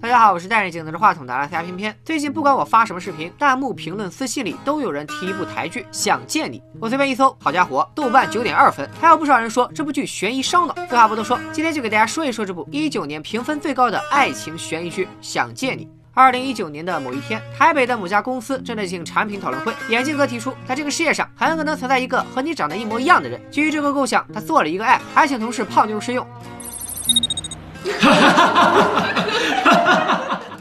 大家好，我是戴着镜子着话筒的阿拉斯加偏偏。最近不管我发什么视频，弹幕、评论、私信里都有人提一部台剧《想见你》。我随便一搜，好家伙，豆瓣九点二分，还有不少人说这部剧悬疑烧脑。废话不多说，今天就给大家说一说这部一九年评分最高的爱情悬疑剧《想见你》。二零一九年的某一天，台北的某家公司正在进行产品讨论会，眼镜哥提出，在这个世界上很可能存在一个和你长得一模一样的人。基于这个构想，他做了一个 app，还请同事泡妞试用。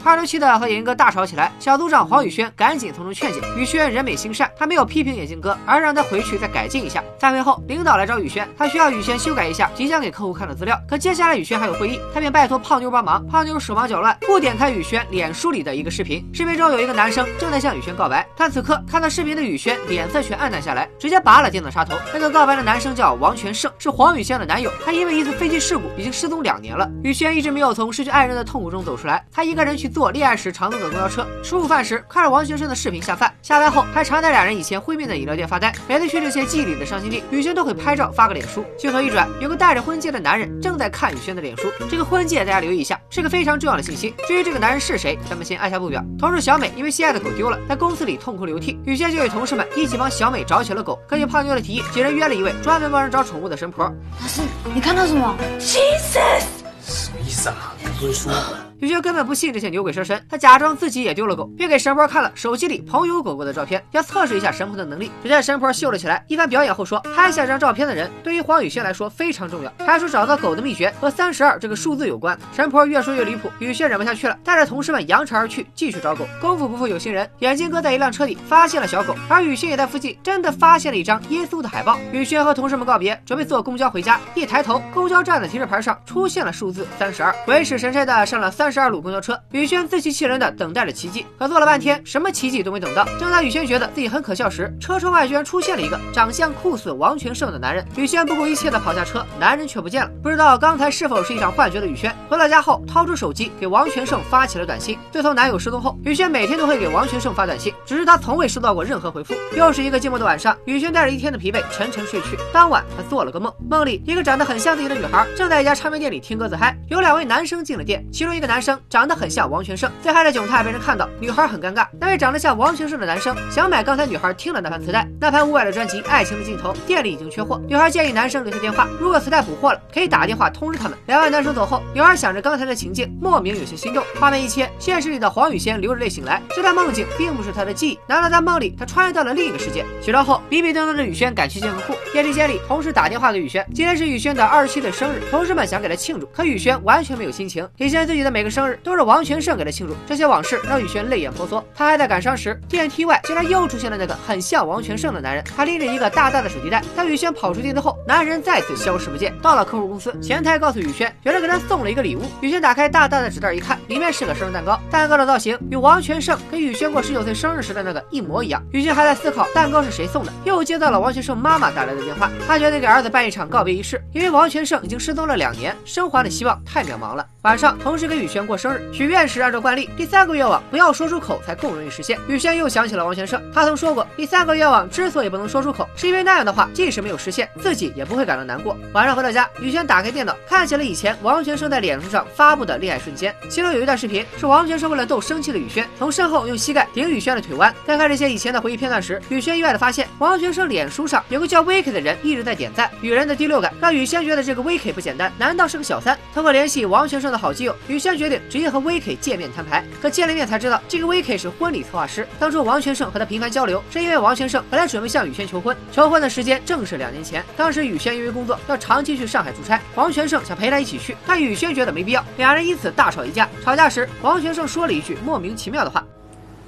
二六七的和眼镜哥大吵起来，小组长黄宇轩赶紧从中劝解。宇轩人美心善，他没有批评眼镜哥，而让他回去再改进一下。散会后，领导来找宇轩，他需要宇轩修改一下即将给客户看的资料。可接下来宇轩还有会议，他便拜托胖妞帮忙。胖妞手忙脚乱，不点开宇轩脸书里的一个视频。视频中有一个男生正在向宇轩告白，但此刻看到视频的宇轩脸色却暗淡下来，直接拔了电脑插头。那个告白的男生叫王全胜，是黄宇轩的男友。他因为一次飞机事故已经失踪两年了。宇轩一直没有从失去爱人的痛苦中走出来，他一个人去做恋爱时常。坐的公交车吃午饭时，看着王学生的视频下饭。下班后还常在俩人以前会面的饮料店发呆。每次去这些记忆里的伤心地，雨轩都会拍照发个脸书。镜头一转，有个戴着婚戒的男人正在看雨轩的脸书。这个婚戒大家留意一下，是个非常重要的信息。至于这个男人是谁，咱们先按下不表。同事小美因为心爱的狗丢了，在公司里痛哭流涕。雨轩就与同事们一起帮小美找起了狗。根据胖妞的提议，几人约了一位专门帮人找宠物的神婆。老师，你看到什么？Jesus，什么意思啊？你不会说。雨轩根本不信这些牛鬼蛇神，他假装自己也丢了狗，并给神婆看了手机里朋友狗狗的照片，要测试一下神婆的能力。只见神婆秀了起来，一番表演后说：“拍下这张照片的人对于黄雨轩来说非常重要。”还说找到狗的秘诀和三十二这个数字有关。神婆越说越离谱，雨轩忍不下去了，带着同事们扬长而去，继续找狗。功夫不负有心人，眼镜哥在一辆车里发现了小狗，而雨轩也在附近真的发现了一张耶稣的海报。雨轩和同事们告别，准备坐公交回家，一抬头，公交站的提示牌上出现了数字三十二，鬼使神差的上了三三十二路公交车。宇轩自欺欺人的等待着奇迹，可坐了半天，什么奇迹都没等到。正当宇轩觉得自己很可笑时，车窗外居然出现了一个长相酷似王全胜的男人。宇轩不顾一切的跑下车，男人却不见了。不知道刚才是否是一场幻觉的宇轩，回到家后掏出手机给王全胜发起了短信。自从男友失踪后，宇轩每天都会给王全胜发短信，只是他从未收到过任何回复。又是一个寂寞的晚上，宇轩带着一天的疲惫沉沉睡去。当晚他做了个梦，梦里一个长得很像自己的女孩正在一家唱片店里听歌自嗨，有两位男生进了店，其中一个男男生长得很像。王全胜最嗨的窘态被人看到，女孩很尴尬。那位长得像王全胜的男生想买刚才女孩听的那盘磁带，那盘五百的专辑《爱情的尽头》，店里已经缺货。女孩建议男生留下电话，如果磁带补货了，可以打电话通知他们。两位男生走后，女孩想着刚才的情境，莫名有些心动。画面一切，现实里的黄雨仙流着泪醒来，这段梦境并不是他的记忆，难道在梦里他穿越到了另一个世界？起床后，比比登登的雨轩赶去见客户，电梯间里，同事打电话给雨轩，今天是雨轩的二十七岁生日，同事们想给他庆祝，可雨轩完全没有心情。体现自己的每生日都是王全胜给他庆祝。这些往事让雨轩泪眼婆娑。他还在感伤时，电梯外竟然又出现了那个很像王全胜的男人。他拎着一个大大的手提袋。当雨轩跑出电梯后，男人再次消失不见。到了客户公司，前台告诉雨轩，有人给他送了一个礼物。雨轩打开大大的纸袋一看，里面是个生日蛋糕。蛋糕的造型与王全胜给雨轩过十九岁生日时的那个一模一样。雨轩还在思考蛋糕是谁送的，又接到了王全胜妈妈打来的电话。他决定给儿子办一场告别仪式，因为王全胜已经失踪了两年，生还的希望太渺茫了。晚上，同事给雨轩过生日，许愿时按照惯例，第三个愿望。不要说出口才更容易实现。雨轩又想起了王全胜，他曾说过，第三个愿望之所以不能说出口，是因为那样的话，即使没有实现，自己也不会感到难过。晚上回到家，雨轩打开电脑，看起了以前王全胜在脸书上发布的恋爱瞬间，其中有一段视频是王全胜为了逗生气的雨轩，从身后用膝盖顶雨轩的腿弯。在看这些以前的回忆片段时，雨轩意外的发现，王全胜脸书上有个叫 v i k 的人一直在点赞。女人的第六感让雨轩觉得这个 v i k 不简单，难道是个小三？通过联系王全胜的好基友，雨轩决决定直接和 VK 见面摊牌。可见了面才知道，这个。V.K 是婚礼策划师，当初王全胜和他频繁交流，是因为王全胜本来准备向雨轩求婚，求婚的时间正是两年前。当时雨轩因为工作要长期去上海出差，王全胜想陪他一起去，但雨轩觉得没必要，两人因此大吵一架。吵架时，王全胜说了一句莫名其妙的话：“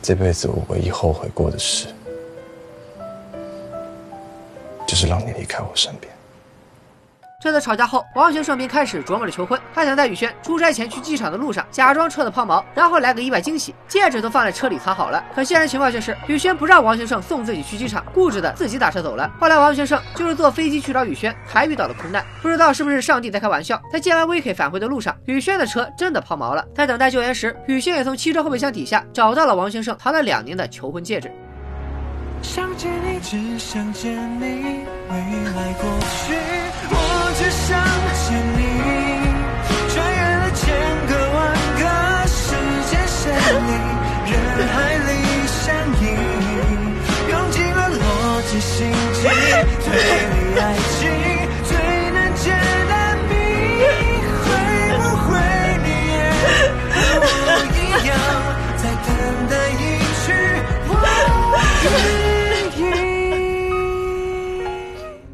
这辈子我唯一后悔过的事，就是让你离开我身边。”这次吵架后，王全胜便开始琢磨着求婚。他想在雨轩出差前去机场的路上假装车子抛锚，然后来个意外惊喜。戒指都放在车里藏好了。可现实情况却是，雨轩不让王全胜送自己去机场，固执的自己打车走了。后来王全胜就是坐飞机去找雨轩，还遇到了空难。不知道是不是上帝在开玩笑，在接完 VK 返回的路上，雨轩的车真的抛锚了。在等待救援时，雨轩也从汽车后备箱底下找到了王全胜藏了两年的求婚戒指。想见你，只想见你，未来过去，我想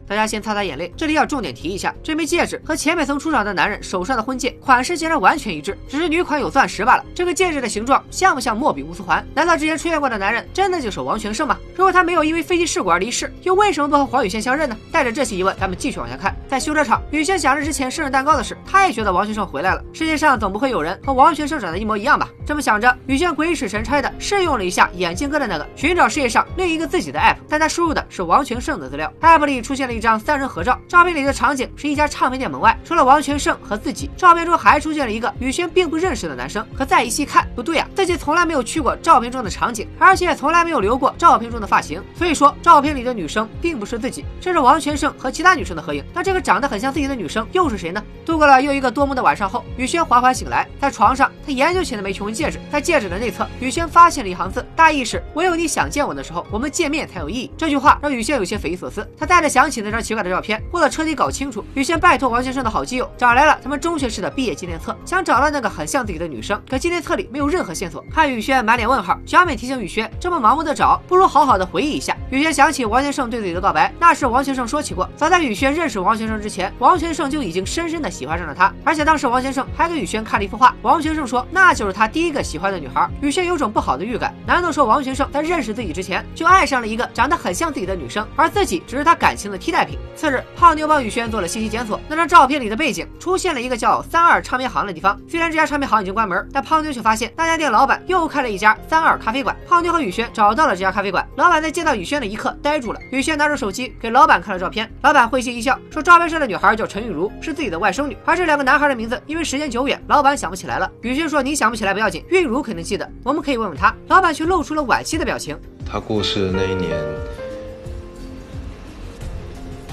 大家先擦擦眼泪。这里要重点提一下，这枚戒指和前面曾出场的男人手上的婚戒款式竟然完全一致，只是女款有钻石罢了。这个戒指的形状像不像莫比乌斯环？难道之前出现过的男人真的就是王全胜吗？如果他没有因为飞机事故而离世，又为什么不和黄雨萱相认呢？带着这些疑问，咱们继续往下看。在修车厂，雨萱想着之前生日蛋糕的事，她也觉得王全胜回来了。世界上总不会有人和王全胜长得一模一样吧？这么想着，雨萱鬼使神差的试用了一下眼镜哥的那个寻找世界上另一个自己的 app，但他输入的是王全胜的资料。app 里出现了一张三人合照，照片里的场景是一家唱片店门外，除了王全胜和自己，照片中还出现了一个雨轩并不认识的男生。可再一细看，不对啊，自己从来没有去过照片中的场景，而且也从来没有留过照片中的发型，所以说照片里的女生并不是自己，这是王全胜和其他女生的合影。那这个长得很像自己的女生又是谁呢？度过了又一个多梦的晚上后，雨轩缓缓醒来，在床上，他研究起了枚求婚戒指，在戒指的内侧，雨轩发现了一行字，大意是：唯有你想见我的时候，我们见面才有意义。这句话让雨轩有些匪夷所思。他带着想起那张奇怪的照片，为了彻底搞清楚，雨轩拜托王先生的好基友找来了他们中学时的毕业纪念册，想找到那个很像自己的女生，可纪念册里没有任何线索。看雨轩满脸问号，小美提醒雨轩，这么盲目的找，不如好好的回忆一下。雨轩想起王先生对自己的告白，那是王先生说起过，早在雨轩认识王先生之前，王先生就已经深深的喜欢上了她，而且当时王先生还给雨轩看了一幅画，王先生说那就是他第一个喜欢的女孩。雨轩有种不好的预感，难道说王先生在认识自己之前就爱上了一个长得很像自己的女生，而自己只是他感情的替代品？次日，胖妞帮雨轩做了信息检索，那张照片里的背景出现了一个叫三二唱片行的地方。虽然这家唱片行已经关门，但胖妞却发现那家店老板又开了一家三二咖啡馆。胖妞和雨轩找到了这家咖啡馆，老板在见到雨轩的一刻呆住了。雨轩拿出手机给老板看了照片，老板会心一笑，说照片上的女孩叫陈玉茹，是自己的外甥女，而这两个男孩的名字因为时间久远，老板想不起来了。雨轩说你想不起来不要紧，玉茹肯定记得，我们可以问问她。老板却露出了惋惜的表情。他过世的那一年，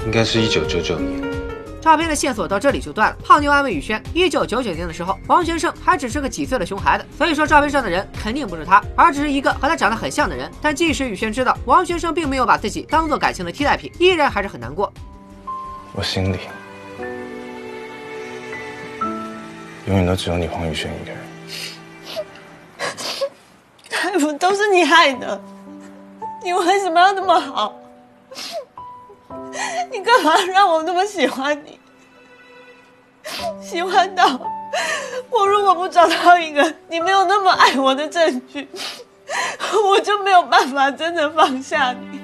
应该是一九九九年。照片的线索到这里就断了。胖妞安慰雨轩，一九九九年的时候，王全胜还只是个几岁的熊孩子，所以说照片上的人肯定不是他，而只是一个和他长得很像的人。但即使雨轩知道王全胜并没有把自己当做感情的替代品，依然还是很难过。我心里永远都只有你黄宇轩一个人。还 不都是你害的？你为什么要那么好？你干嘛让我那么喜欢你？喜欢到我如果不找到一个你没有那么爱我的证据，我就没有办法真的放下你。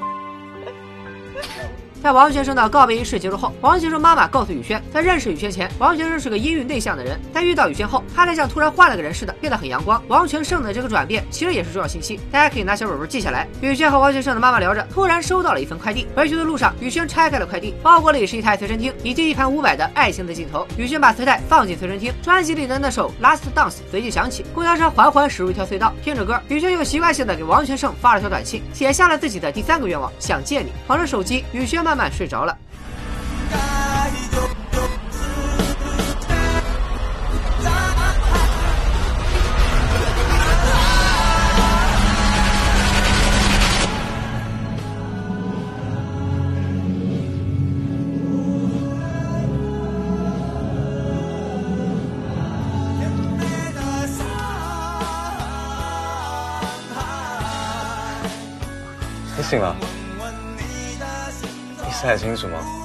在王先生的告别仪式结束后，王先生妈妈告诉雨萱，在认识雨萱前，王先生是个阴郁内向的人，但遇到雨萱后，他才像突然换了个人似的，变得很阳光。王全胜的这个转变其实也是重要信息，大家可以拿小本本记下来。雨萱和王先生的妈妈聊着，突然收到了一份快递。回去的路上，雨萱拆开了快递，包裹里是一台随身听以及一盘伍佰的《爱情的尽头》。雨萱把磁带放进随身听，专辑里的那首《Last Dance》随即响起。公交车缓缓驶入一条隧道，听着歌，雨萱又习惯性的给王全胜发了条短信，写下了自己的第三个愿望：想见你。捧着手机，雨萱慢慢睡着了。你醒了？猜清楚吗？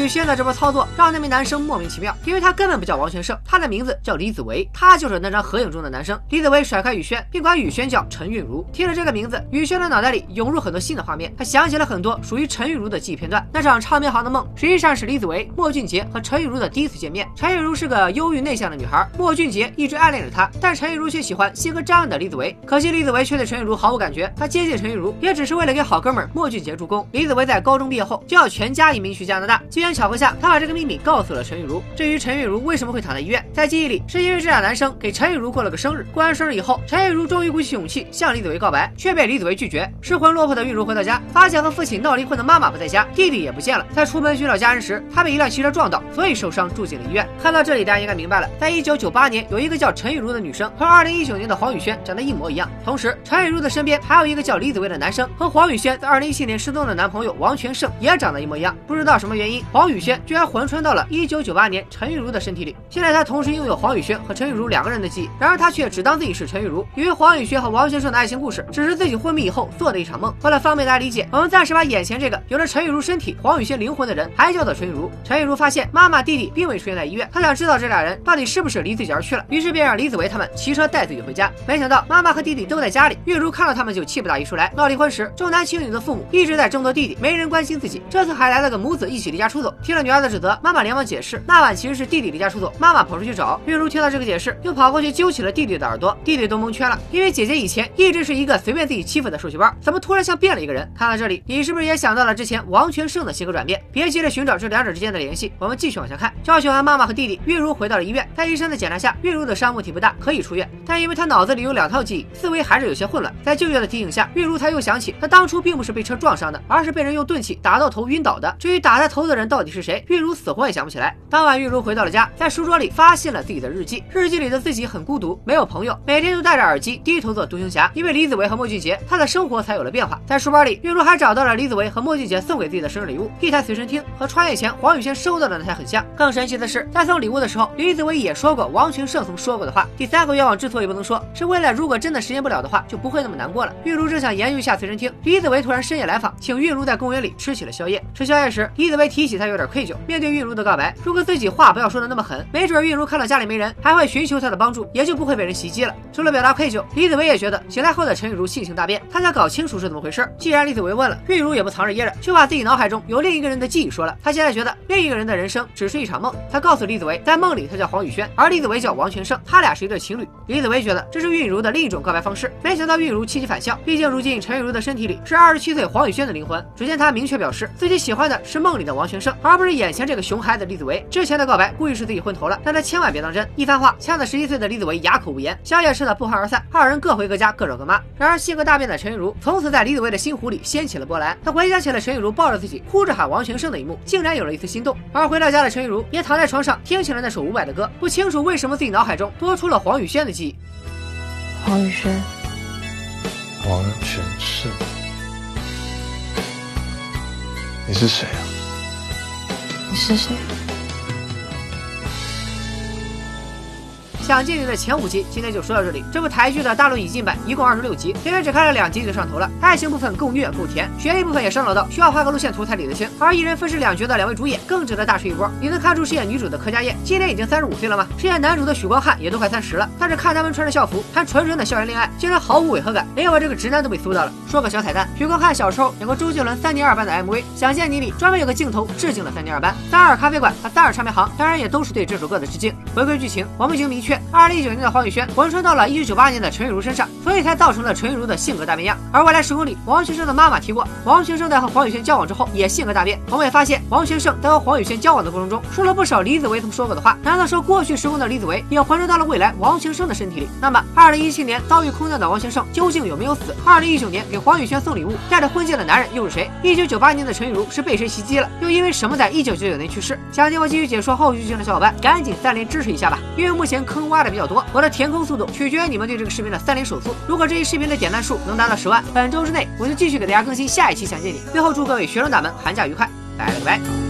雨轩的这波操作让那名男生莫名其妙，因为他根本不叫王全胜，他的名字叫李子维，他就是那张合影中的男生。李子维甩开雨轩，并管雨轩叫陈韵如。听着这个名字，雨轩的脑袋里涌入很多新的画面，他想起了很多属于陈韵如的记忆片段。那场唱片行的梦，实际上是李子维、莫俊杰和陈韵如的第一次见面。陈韵如是个忧郁内向的女孩，莫俊杰一直暗恋着她，但陈韵如却喜欢性格张扬的李子维。可惜李子维却对陈韵如毫无感觉，他接近陈韵如也只是为了给好哥们莫俊杰助攻。李子维在高中毕业后就要全家移民去加拿大，机巧合下，他把这个秘密告诉了陈玉茹。至于陈玉茹为什么会躺在医院，在记忆里是因为这俩男生给陈玉茹过了个生日。过完生日以后，陈玉茹终于鼓起勇气向李子维告白，却被李子维拒绝。失魂落魄的玉茹回到家，发现和父亲闹离婚的妈妈不在家，弟弟也不见了。在出门寻找家人时，他被一辆汽车撞到，所以受伤住进了医院。看到这里，大家应该明白了，在一九九八年，有一个叫陈玉茹的女生和二零一九年的黄宇轩长得一模一样。同时，陈韵如的身边还有一个叫李子维的男生，和黄宇轩在二零一七年失踪的男朋友王全胜也长得一模一样。不知道什么原因，黄黄宇轩居然魂穿到了1998年陈玉茹的身体里。现在他同时拥有黄宇轩和陈玉茹两个人的记忆，然而他却只当自己是陈玉茹，以为黄宇轩和王先生的爱情故事只是自己昏迷以后做的一场梦。为了方便大家理解，我们暂时把眼前这个有着陈玉茹身体、黄宇轩灵魂的人还叫做陈玉茹。陈玉茹发现妈妈、弟弟并未出现在医院，她想知道这俩人到底是不是离自己而去了，于是便让李子维他们骑车带自己回家。没想到妈妈和弟弟都在家里，玉茹看到他们就气不打一处来。闹离婚时，重男轻女的父母一直在争夺弟弟，没人关心自己。这次还来了个母子一起离家出走。听了女儿的指责，妈妈连忙解释，那晚其实是弟弟离家出走，妈妈跑出去找。月如听到这个解释，又跑过去揪起了弟弟的耳朵，弟弟都蒙圈了，因为姐姐以前一直是一个随便自己欺负的受气包，怎么突然像变了一个人？看到这里，你是不是也想到了之前王全胜的性格转变？别急着寻找这两者之间的联系，我们继续往下看。教训完妈妈和弟弟，月如回到了医院，在医生的检查下，月如的伤问题不大，可以出院。但因为她脑子里有两套记忆，思维还是有些混乱。在舅舅的提醒下，月如才又想起，她当初并不是被车撞伤的，而是被人用钝器打到头晕倒的。至于打她头的人到到底是谁，玉茹死活也想不起来。当晚，玉茹回到了家，在书桌里发现了自己的日记。日记里的自己很孤独，没有朋友，每天都戴着耳机低头做独行侠。因为李子维和莫俊杰，她的生活才有了变化。在书包里，玉茹还找到了李子维和莫俊杰送给自己的生日礼物——一台随身听，和穿越前黄雨轩收到的那台很像。更神奇的是，在送礼物的时候，李子维也说过王群胜曾说过的话。第三个愿望之所以不能说，是为了如果真的实现不了的话，就不会那么难过了。玉茹正想研究一下随身听，李子维突然深夜来访，请玉茹在公园里吃起了宵夜。吃宵夜时，李子维提起他有点愧疚，面对玉茹的告白，如果自己话不要说的那么狠，没准玉茹看到家里没人，还会寻求他的帮助，也就不会被人袭击了。除了表达愧疚，李子维也觉得醒来后的陈玉茹性情大变，他想搞清楚是怎么回事。既然李子维问了，玉茹也不藏着掖着，就把自己脑海中有另一个人的记忆说了。他现在觉得另一个人的人生只是一场梦。他告诉李子维，在梦里他叫黄宇轩，而李子维叫王全胜，他俩是一对情侣。李子维觉得这是玉茹的另一种告白方式，没想到玉茹气急反笑。毕竟如今陈玉茹的身体里是二十七岁黄宇轩的灵魂。只见他明确表示自己喜欢的是梦里的王全胜，而不是眼前这个熊孩子李子维。之前的告白故意是自己昏头了，但他千万别当真。一番话呛得十一岁的李子维哑口无言。宵夜吃的不欢而散，二人各回各家，各找各妈。然而性格大变的陈玉茹从此在李子维的心湖里掀起了波澜。他回想起了陈玉茹抱着自己哭着喊王全胜的一幕，竟然有了一丝心动。而回到家的陈玉茹也躺在床上听起了那首伍佰的歌，不清楚为什么自己脑海中多出了黄宇轩的记忆。黄宇轩，王全胜，你是谁啊？你是谁？想见你的前五集，今天就说到这里。这部台剧的大陆引进版一共二十六集，偏偏只看了两集就上头了。爱情部分够虐够甜，悬疑部分也烧脑到需要画个路线图才理得清。而一人分饰两角的两位主演更值得大吹一波。你能看出饰演女主的柯佳嬿今年已经三十五岁了吗？饰演男主的许光汉也都快三十了。但是看他们穿着校服谈纯纯的校园恋爱，竟然毫无违和感，连我这个直男都被搜到了。说个小彩蛋，许光汉小时候演过周杰伦三年二班的 MV《想见你》里，专门有个镜头致敬了三年二班。三二咖啡馆和三二唱片行，当然也都是对这首歌的致敬。回归剧情，我们已经明确，二零一九年的黄宇轩魂穿到了一九九八年的陈玉茹身上，所以才造成了陈玉茹的性格大变样。而未来时空里，王学胜的妈妈提过，王学胜在和黄宇轩交往之后也性格大变。我们也发现，王学胜在和黄宇轩交往的过程中，说了不少李子维曾说过的话。难道说过去时空的李子维也魂穿到了未来王学胜的身体里？那么，二零一七年遭遇空难的王学胜究竟有没有死？二零一九年给黄宇轩送礼物、带着婚戒的男人又是谁？一九九八年的陈玉茹是被谁袭击了？又因为什么在一九九九年去世？想听我继续解说后续剧情的小伙伴，赶紧三连支支持一下吧！因为目前坑挖的比较多，我的填坑速度取决于你们对这个视频的三连手速。如果这一视频的点赞数能达到十万，本周之内我就继续给大家更新下一期《想见你》。最后祝各位学生党们寒假愉快，拜了个拜。